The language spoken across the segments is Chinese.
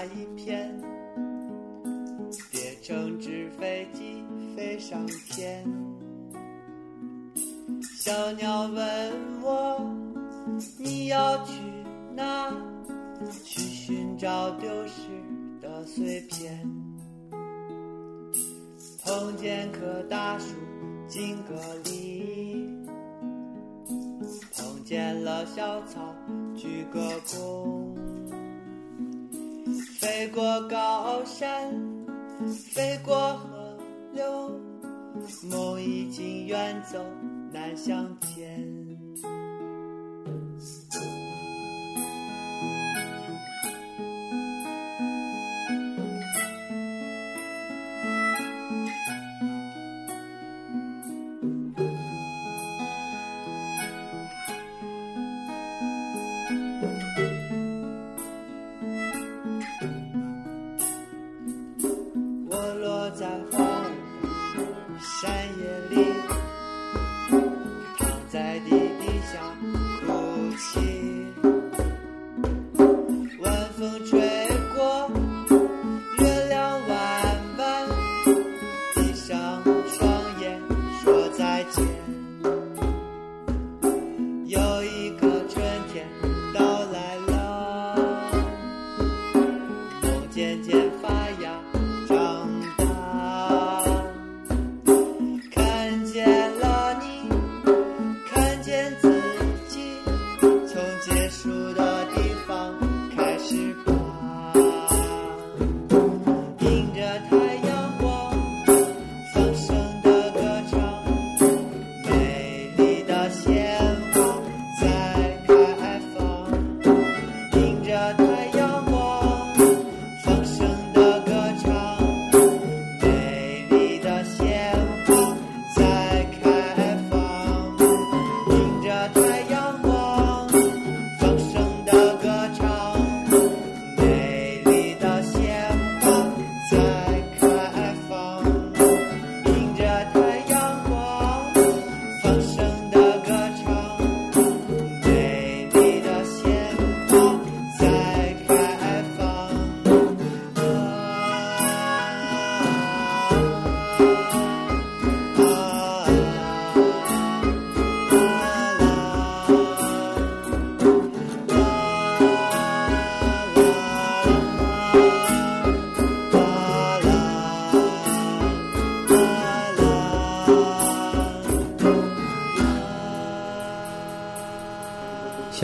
下一片，叠成纸飞机飞上天。小鸟问我，你要去哪？去寻找丢失的碎片。碰见棵大树，敬个礼；碰见了小草，鞠个躬。飞过高山，飞过河流，梦已经远走，难相见。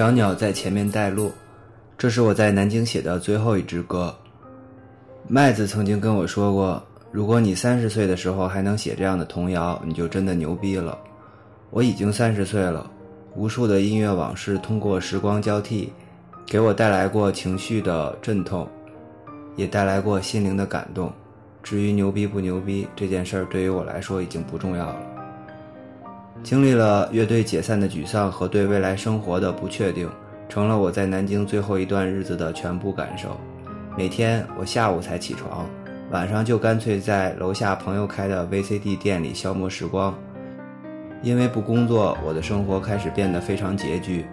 小鸟在前面带路，这是我在南京写的最后一支歌。麦子曾经跟我说过，如果你三十岁的时候还能写这样的童谣，你就真的牛逼了。我已经三十岁了，无数的音乐往事通过时光交替，给我带来过情绪的阵痛，也带来过心灵的感动。至于牛逼不牛逼这件事儿，对于我来说已经不重要了。经历了乐队解散的沮丧和对未来生活的不确定，成了我在南京最后一段日子的全部感受。每天我下午才起床，晚上就干脆在楼下朋友开的 VCD 店里消磨时光。因为不工作，我的生活开始变得非常拮据。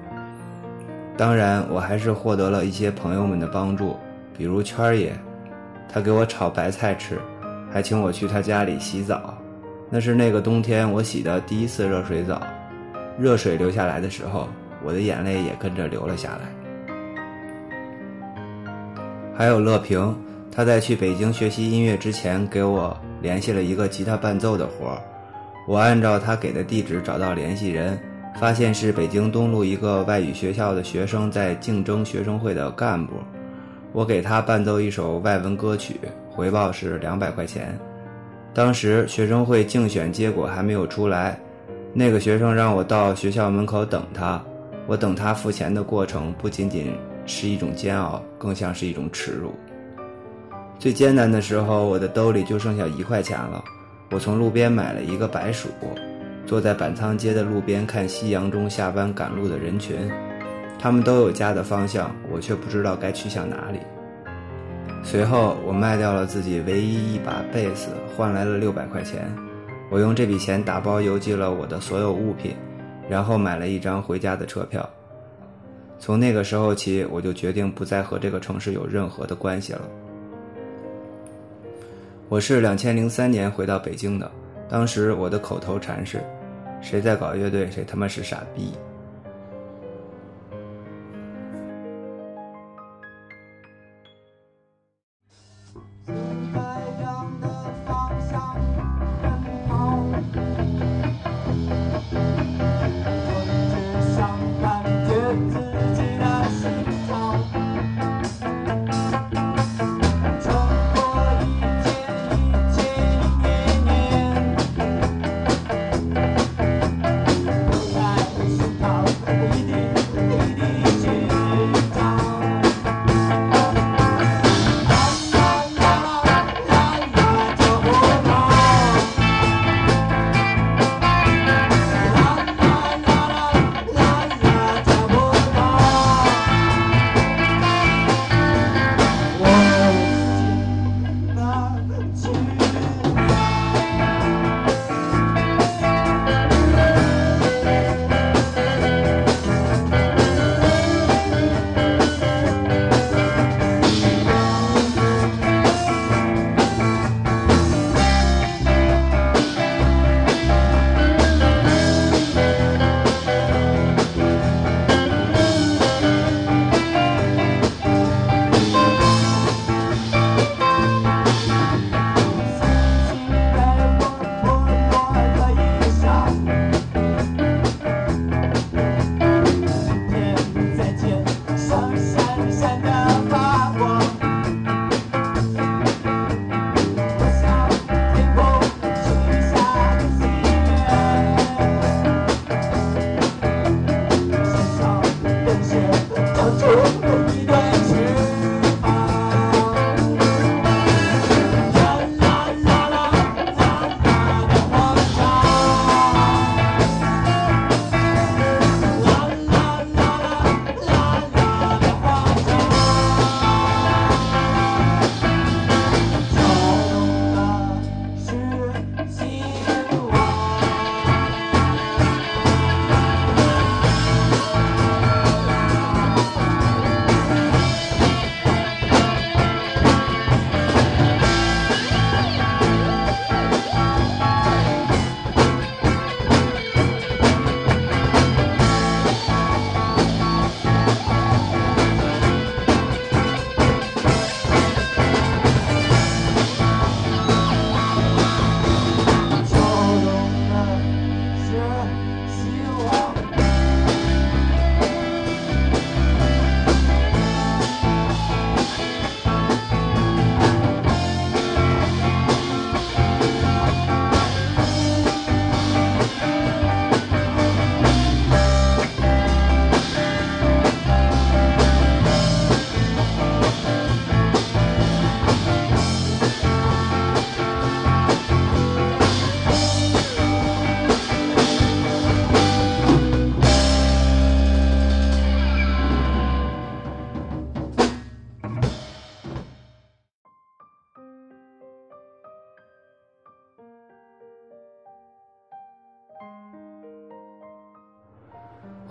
当然，我还是获得了一些朋友们的帮助，比如圈儿爷，他给我炒白菜吃，还请我去他家里洗澡。那是那个冬天我洗的第一次热水澡，热水流下来的时候，我的眼泪也跟着流了下来。还有乐平，他在去北京学习音乐之前，给我联系了一个吉他伴奏的活儿。我按照他给的地址找到联系人，发现是北京东路一个外语学校的学生在竞争学生会的干部。我给他伴奏一首外文歌曲，回报是两百块钱。当时学生会竞选结果还没有出来，那个学生让我到学校门口等他。我等他付钱的过程不仅仅是一种煎熬，更像是一种耻辱。最艰难的时候，我的兜里就剩下一块钱了。我从路边买了一个白薯，坐在板仓街的路边看夕阳中下班赶路的人群，他们都有家的方向，我却不知道该去向哪里。随后，我卖掉了自己唯一一把贝斯，换来了六百块钱。我用这笔钱打包邮寄了我的所有物品，然后买了一张回家的车票。从那个时候起，我就决定不再和这个城市有任何的关系了。我是两千零三年回到北京的，当时我的口头禅是：“谁在搞乐队，谁他妈是傻逼。”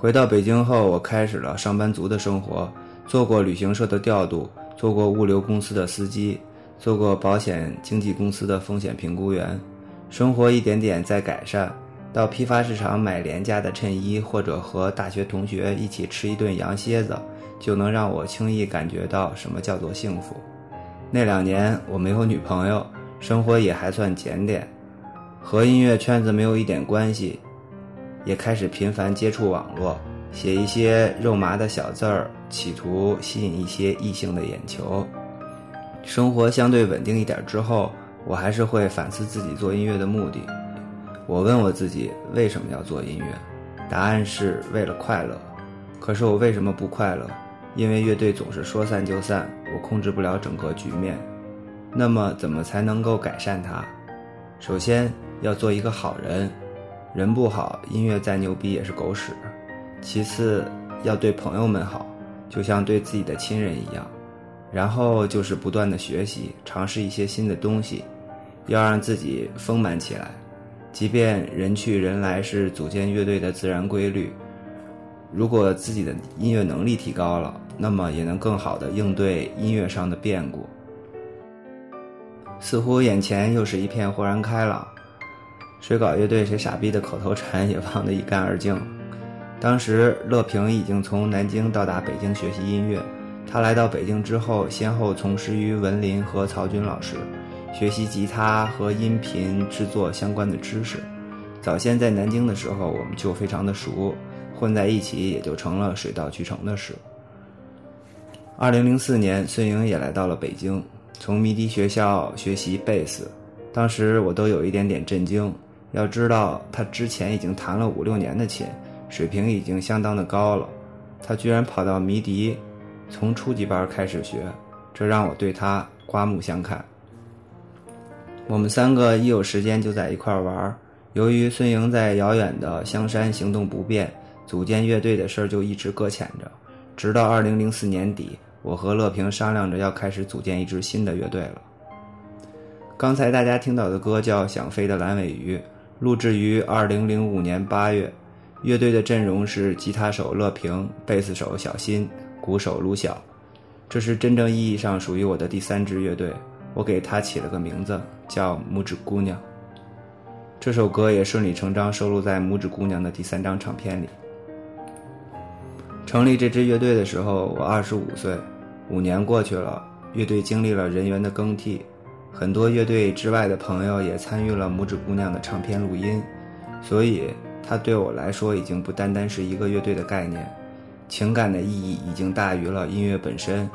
回到北京后，我开始了上班族的生活，做过旅行社的调度，做过物流公司的司机，做过保险经纪公司的风险评估员，生活一点点在改善。到批发市场买廉价的衬衣，或者和大学同学一起吃一顿羊蝎子，就能让我轻易感觉到什么叫做幸福。那两年我没有女朋友，生活也还算检点，和音乐圈子没有一点关系，也开始频繁接触网络，写一些肉麻的小字儿，企图吸引一些异性的眼球。生活相对稳定一点之后，我还是会反思自己做音乐的目的。我问我自己为什么要做音乐，答案是为了快乐。可是我为什么不快乐？因为乐队总是说散就散，我控制不了整个局面。那么怎么才能够改善它？首先要做一个好人，人不好，音乐再牛逼也是狗屎。其次要对朋友们好，就像对自己的亲人一样。然后就是不断的学习，尝试一些新的东西，要让自己丰满起来。即便人去人来是组建乐队的自然规律，如果自己的音乐能力提高了，那么也能更好的应对音乐上的变故。似乎眼前又是一片豁然开朗，水搞乐队谁傻逼的口头禅也忘得一干二净。当时乐平已经从南京到达北京学习音乐，他来到北京之后，先后从师于文林和曹军老师，学习吉他和音频制作相关的知识。早先在南京的时候，我们就非常的熟，混在一起也就成了水到渠成的事。二零零四年，孙颖也来到了北京。从迷笛学校学习贝斯，当时我都有一点点震惊。要知道，他之前已经弹了五六年的琴，水平已经相当的高了。他居然跑到迷笛，从初级班开始学，这让我对他刮目相看。我们三个一有时间就在一块玩。由于孙莹在遥远的香山行动不便，组建乐队的事儿就一直搁浅着，直到二零零四年底。我和乐平商量着要开始组建一支新的乐队了。刚才大家听到的歌叫《想飞的蓝尾鱼》，录制于二零零五年八月。乐队的阵容是吉他手乐平、贝斯手小新、鼓手卢晓。这是真正意义上属于我的第三支乐队，我给它起了个名字叫《拇指姑娘》。这首歌也顺理成章收录在《拇指姑娘》的第三张唱片里。成立这支乐队的时候，我二十五岁。五年过去了，乐队经历了人员的更替，很多乐队之外的朋友也参与了《拇指姑娘》的唱片录音，所以它对我来说已经不单单是一个乐队的概念，情感的意义已经大于了音乐本身。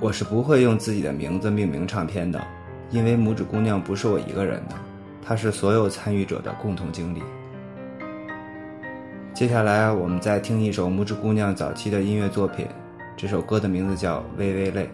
我是不会用自己的名字命名唱片的，因为《拇指姑娘》不是我一个人的，它是所有参与者的共同经历。接下来，我们再听一首拇指姑娘早期的音乐作品。这首歌的名字叫《微微泪》。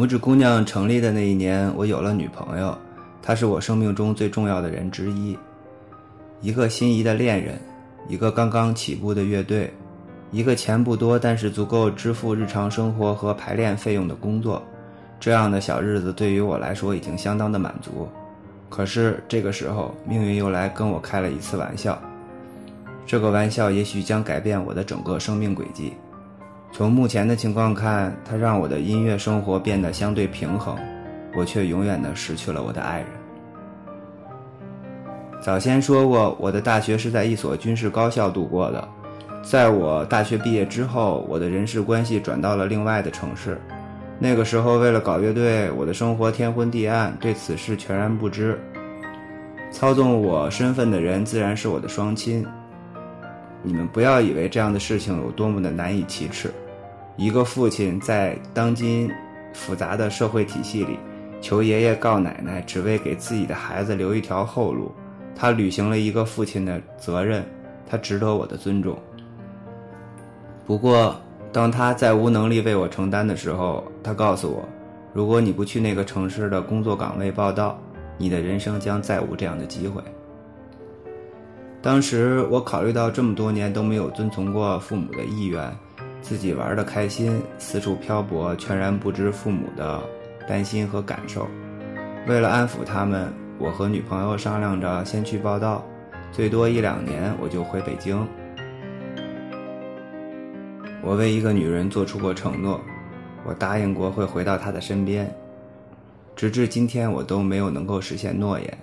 拇指姑娘成立的那一年，我有了女朋友，她是我生命中最重要的人之一，一个心仪的恋人，一个刚刚起步的乐队，一个钱不多但是足够支付日常生活和排练费用的工作。这样的小日子对于我来说已经相当的满足。可是这个时候，命运又来跟我开了一次玩笑。这个玩笑也许将改变我的整个生命轨迹。从目前的情况看，它让我的音乐生活变得相对平衡，我却永远的失去了我的爱人。早先说过，我的大学是在一所军事高校度过的。在我大学毕业之后，我的人事关系转到了另外的城市。那个时候，为了搞乐队，我的生活天昏地暗，对此事全然不知。操纵我身份的人自然是我的双亲。你们不要以为这样的事情有多么的难以启齿。一个父亲在当今复杂的社会体系里，求爷爷告奶奶，只为给自己的孩子留一条后路。他履行了一个父亲的责任，他值得我的尊重。不过，当他再无能力为我承担的时候，他告诉我：如果你不去那个城市的工作岗位报道，你的人生将再无这样的机会。当时我考虑到这么多年都没有遵从过父母的意愿，自己玩的开心，四处漂泊，全然不知父母的担心和感受。为了安抚他们，我和女朋友商量着先去报道，最多一两年我就回北京。我为一个女人做出过承诺，我答应过会回到她的身边，直至今天我都没有能够实现诺言，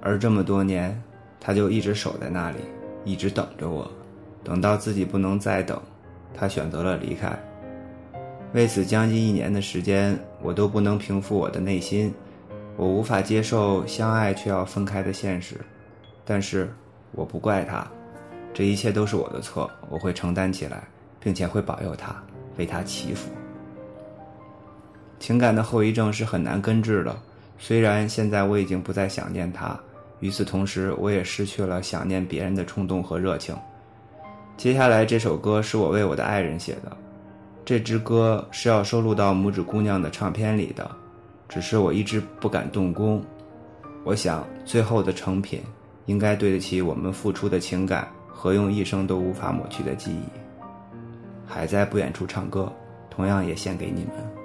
而这么多年。他就一直守在那里，一直等着我，等到自己不能再等，他选择了离开。为此，将近一年的时间，我都不能平复我的内心，我无法接受相爱却要分开的现实。但是，我不怪他，这一切都是我的错，我会承担起来，并且会保佑他，为他祈福。情感的后遗症是很难根治的，虽然现在我已经不再想念他。与此同时，我也失去了想念别人的冲动和热情。接下来这首歌是我为我的爱人写的，这支歌是要收录到《拇指姑娘》的唱片里的，只是我一直不敢动工。我想，最后的成品应该对得起我们付出的情感和用一生都无法抹去的记忆。还在不远处唱歌，同样也献给你们。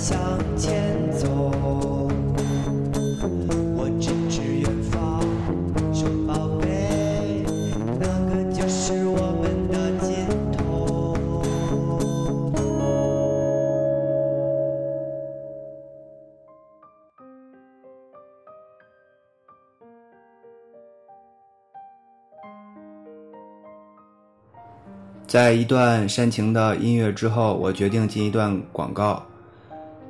向前走我指指远方说宝贝那个就是我们的尽头在一段煽情的音乐之后我决定进一段广告。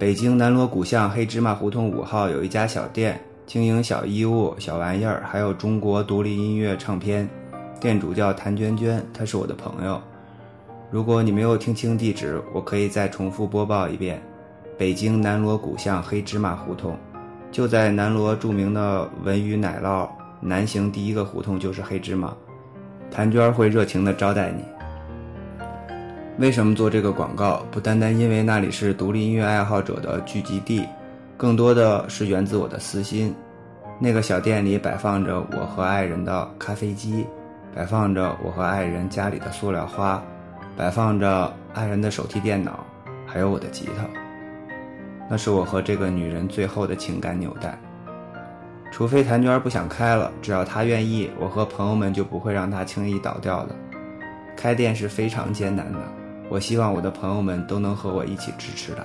北京南锣鼓巷黑芝麻胡同五号有一家小店，经营小衣物、小玩意儿，还有中国独立音乐唱片。店主叫谭娟娟，她是我的朋友。如果你没有听清地址，我可以再重复播报一遍：北京南锣鼓巷黑芝麻胡同，就在南锣著名的文娱奶酪南行第一个胡同就是黑芝麻。谭娟会热情地招待你。为什么做这个广告？不单单因为那里是独立音乐爱好者的聚集地，更多的是源自我的私心。那个小店里摆放着我和爱人的咖啡机，摆放着我和爱人家里的塑料花，摆放着爱人的手提电脑，还有我的吉他。那是我和这个女人最后的情感纽带。除非谭娟不想开了，只要她愿意，我和朋友们就不会让她轻易倒掉的。开店是非常艰难的。我希望我的朋友们都能和我一起支持他。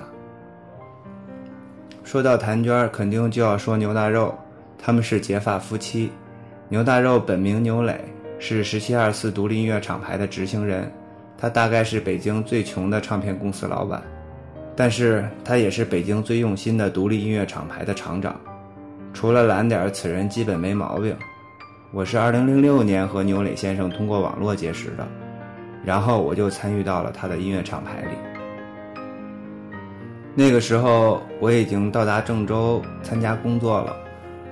说到谭娟，肯定就要说牛大肉，他们是结发夫妻。牛大肉本名牛磊，是十七二四独立音乐厂牌的执行人，他大概是北京最穷的唱片公司老板，但是他也是北京最用心的独立音乐厂牌的厂长。除了懒点，此人基本没毛病。我是二零零六年和牛磊先生通过网络结识的。然后我就参与到了他的音乐厂牌里。那个时候我已经到达郑州参加工作了，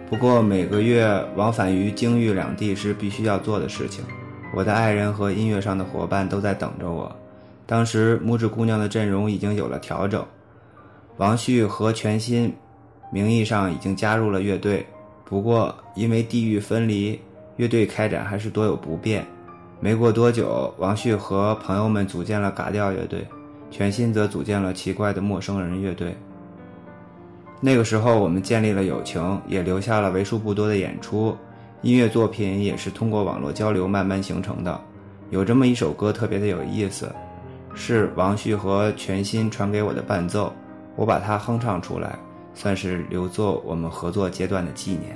不过每个月往返于京豫两地是必须要做的事情。我的爱人和音乐上的伙伴都在等着我。当时拇指姑娘的阵容已经有了调整，王旭和全新名义上已经加入了乐队，不过因为地域分离，乐队开展还是多有不便。没过多久，王旭和朋友们组建了嘎调乐队，全新则组建了奇怪的陌生人乐队。那个时候，我们建立了友情，也留下了为数不多的演出。音乐作品也是通过网络交流慢慢形成的。有这么一首歌特别的有意思，是王旭和全新传给我的伴奏，我把它哼唱出来，算是留作我们合作阶段的纪念。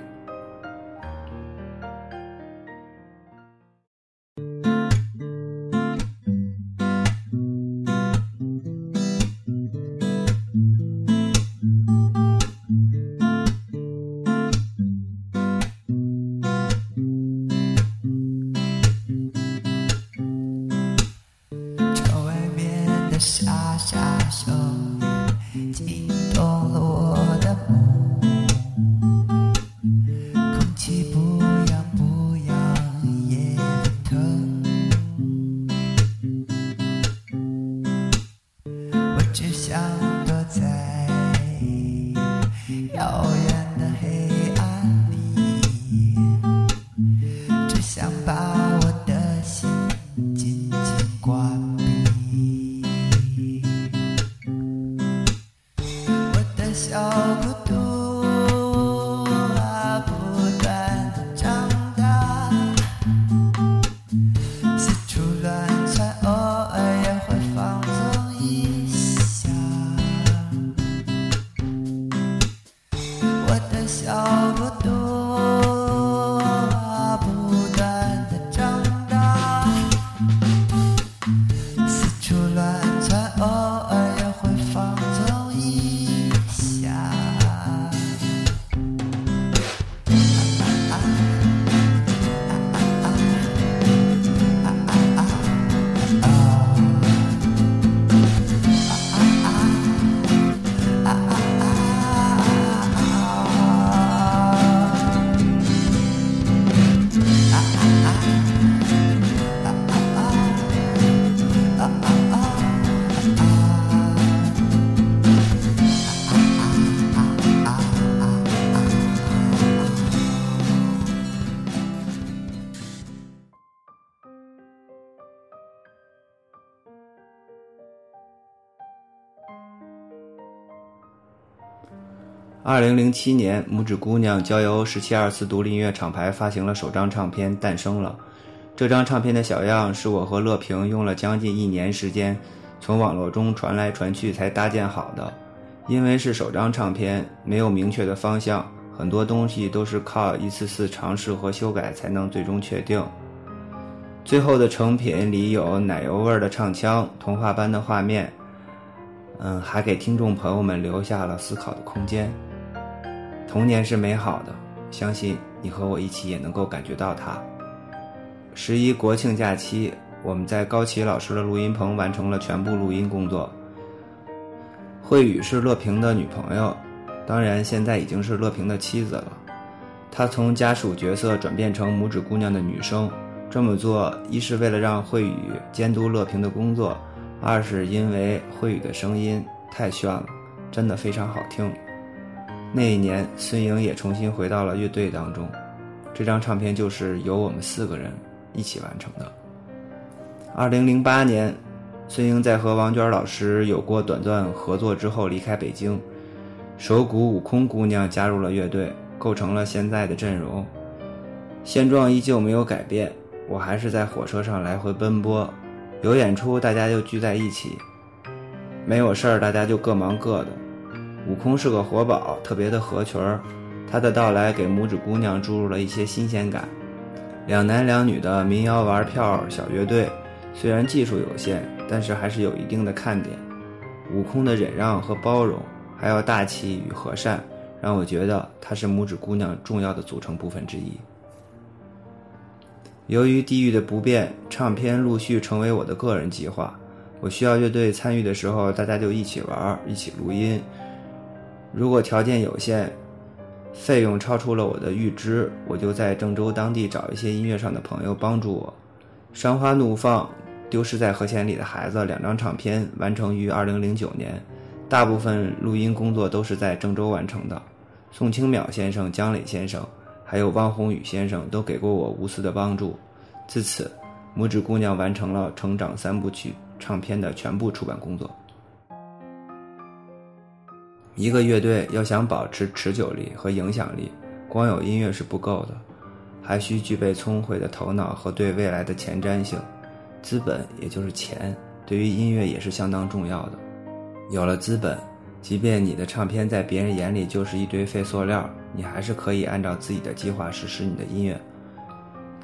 二零零七年，拇指姑娘交由十七二四独立音乐厂牌发行了首张唱片，诞生了。这张唱片的小样是我和乐平用了将近一年时间，从网络中传来传去才搭建好的。因为是首张唱片，没有明确的方向，很多东西都是靠一次次尝试和修改才能最终确定。最后的成品里有奶油味儿的唱腔，童话般的画面，嗯，还给听众朋友们留下了思考的空间。童年是美好的，相信你和我一起也能够感觉到它。十一国庆假期，我们在高奇老师的录音棚完成了全部录音工作。慧宇是乐平的女朋友，当然现在已经是乐平的妻子了。她从家属角色转变成拇指姑娘的女生，这么做一是为了让慧宇监督乐平的工作，二是因为慧宇的声音太炫了，真的非常好听。那一年，孙颖也重新回到了乐队当中，这张唱片就是由我们四个人一起完成的。二零零八年。孙英在和王娟老师有过短暂合作之后离开北京，手鼓悟空姑娘加入了乐队，构成了现在的阵容。现状依旧没有改变，我还是在火车上来回奔波，有演出大家就聚在一起，没有事儿大家就各忙各的。悟空是个活宝，特别的合群儿，他的到来给拇指姑娘注入了一些新鲜感。两男两女的民谣玩票小乐队，虽然技术有限。但是还是有一定的看点，悟空的忍让和包容，还有大气与和善，让我觉得他是拇指姑娘重要的组成部分之一。由于地域的不便，唱片陆续成为我的个人计划。我需要乐队参与的时候，大家就一起玩，一起录音。如果条件有限，费用超出了我的预支，我就在郑州当地找一些音乐上的朋友帮助我。山花怒放。丢失在和弦里的孩子两张唱片完成于二零零九年，大部分录音工作都是在郑州完成的。宋清淼先生、姜磊先生，还有汪宏宇先生都给过我无私的帮助。自此，拇指姑娘完成了成长三部曲唱片的全部出版工作。一个乐队要想保持持久力和影响力，光有音乐是不够的，还需具备聪慧的头脑和对未来的前瞻性。资本也就是钱，对于音乐也是相当重要的。有了资本，即便你的唱片在别人眼里就是一堆废塑料，你还是可以按照自己的计划实施你的音乐。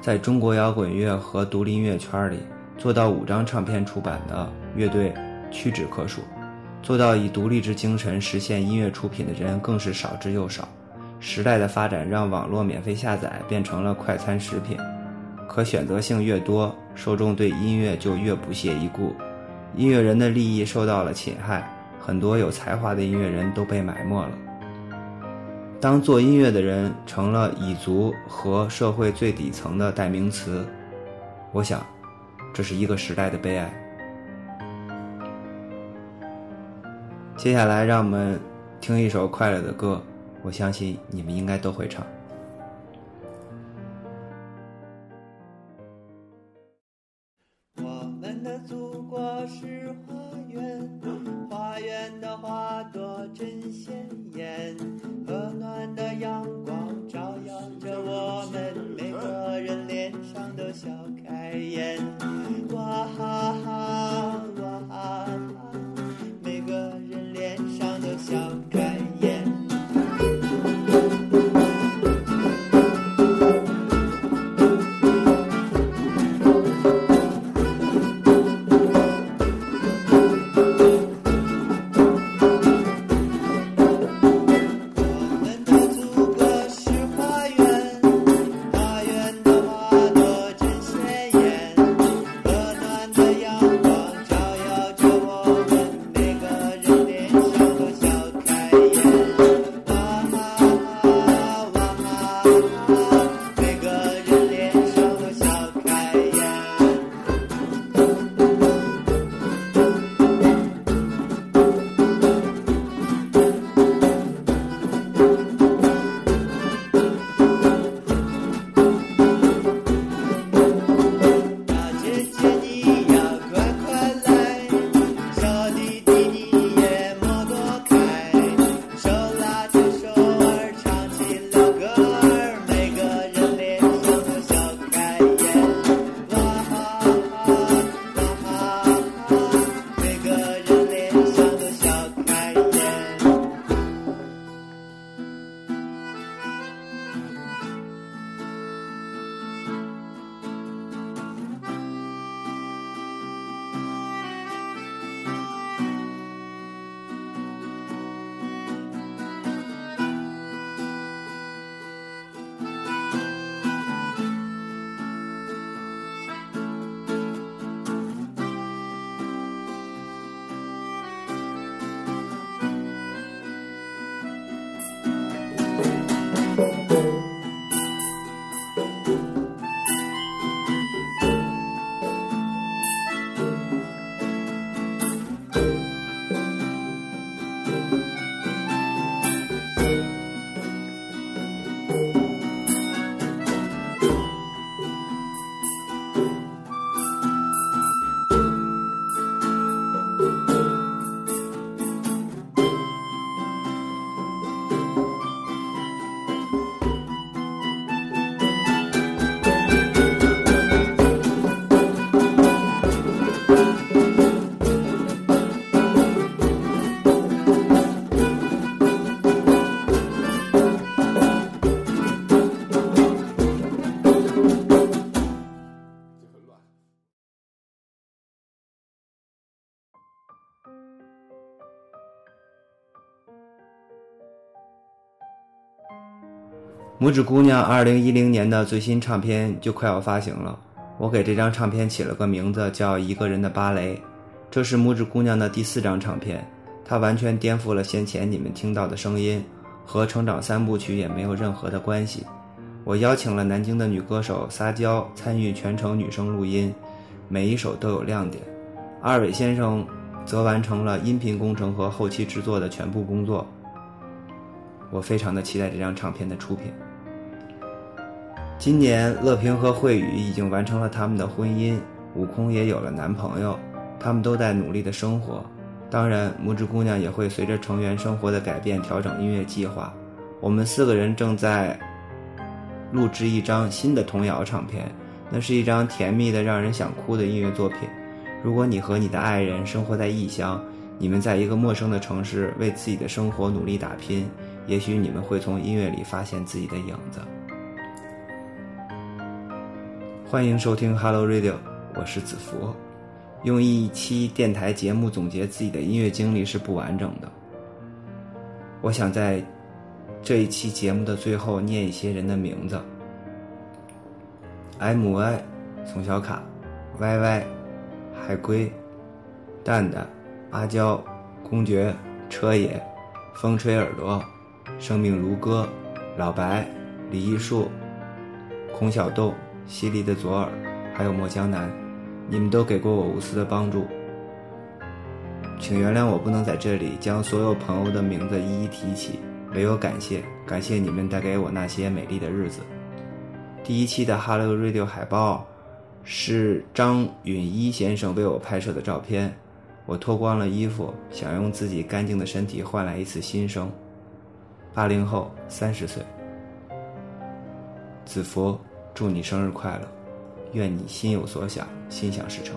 在中国摇滚乐和独立音乐圈里，做到五张唱片出版的乐队屈指可数，做到以独立之精神实现音乐出品的人更是少之又少。时代的发展让网络免费下载变成了快餐食品。可选择性越多，受众对音乐就越不屑一顾，音乐人的利益受到了侵害，很多有才华的音乐人都被埋没了。当做音乐的人成了蚁族和社会最底层的代名词，我想，这是一个时代的悲哀。接下来，让我们听一首快乐的歌，我相信你们应该都会唱。拇指姑娘二零一零年的最新唱片就快要发行了，我给这张唱片起了个名字叫《一个人的芭蕾》。这是拇指姑娘的第四张唱片，它完全颠覆了先前你们听到的声音，和成长三部曲也没有任何的关系。我邀请了南京的女歌手撒娇参与全程女声录音，每一首都有亮点。二伟先生则完成了音频工程和后期制作的全部工作。我非常的期待这张唱片的出品。今年，乐平和慧宇已经完成了他们的婚姻，悟空也有了男朋友，他们都在努力的生活。当然，拇指姑娘也会随着成员生活的改变调整音乐计划。我们四个人正在录制一张新的童谣唱片，那是一张甜蜜的让人想哭的音乐作品。如果你和你的爱人生活在异乡，你们在一个陌生的城市为自己的生活努力打拼，也许你们会从音乐里发现自己的影子。欢迎收听 Hello Radio，我是子福。用一期电台节目总结自己的音乐经历是不完整的。我想在这一期节目的最后念一些人的名字。：M Y、宋小卡、Y Y、海龟、蛋蛋、阿娇、公爵、车爷、风吹耳朵、生命如歌、老白、李艺术、孔小豆。犀利的左耳，还有莫江南，你们都给过我无私的帮助，请原谅我不能在这里将所有朋友的名字一一提起，唯有感谢，感谢你们带给我那些美丽的日子。第一期的 Hello Radio 海报是张允一先生为我拍摄的照片，我脱光了衣服，想用自己干净的身体换来一次新生。八零后，三十岁，子福。祝你生日快乐，愿你心有所想，心想事成。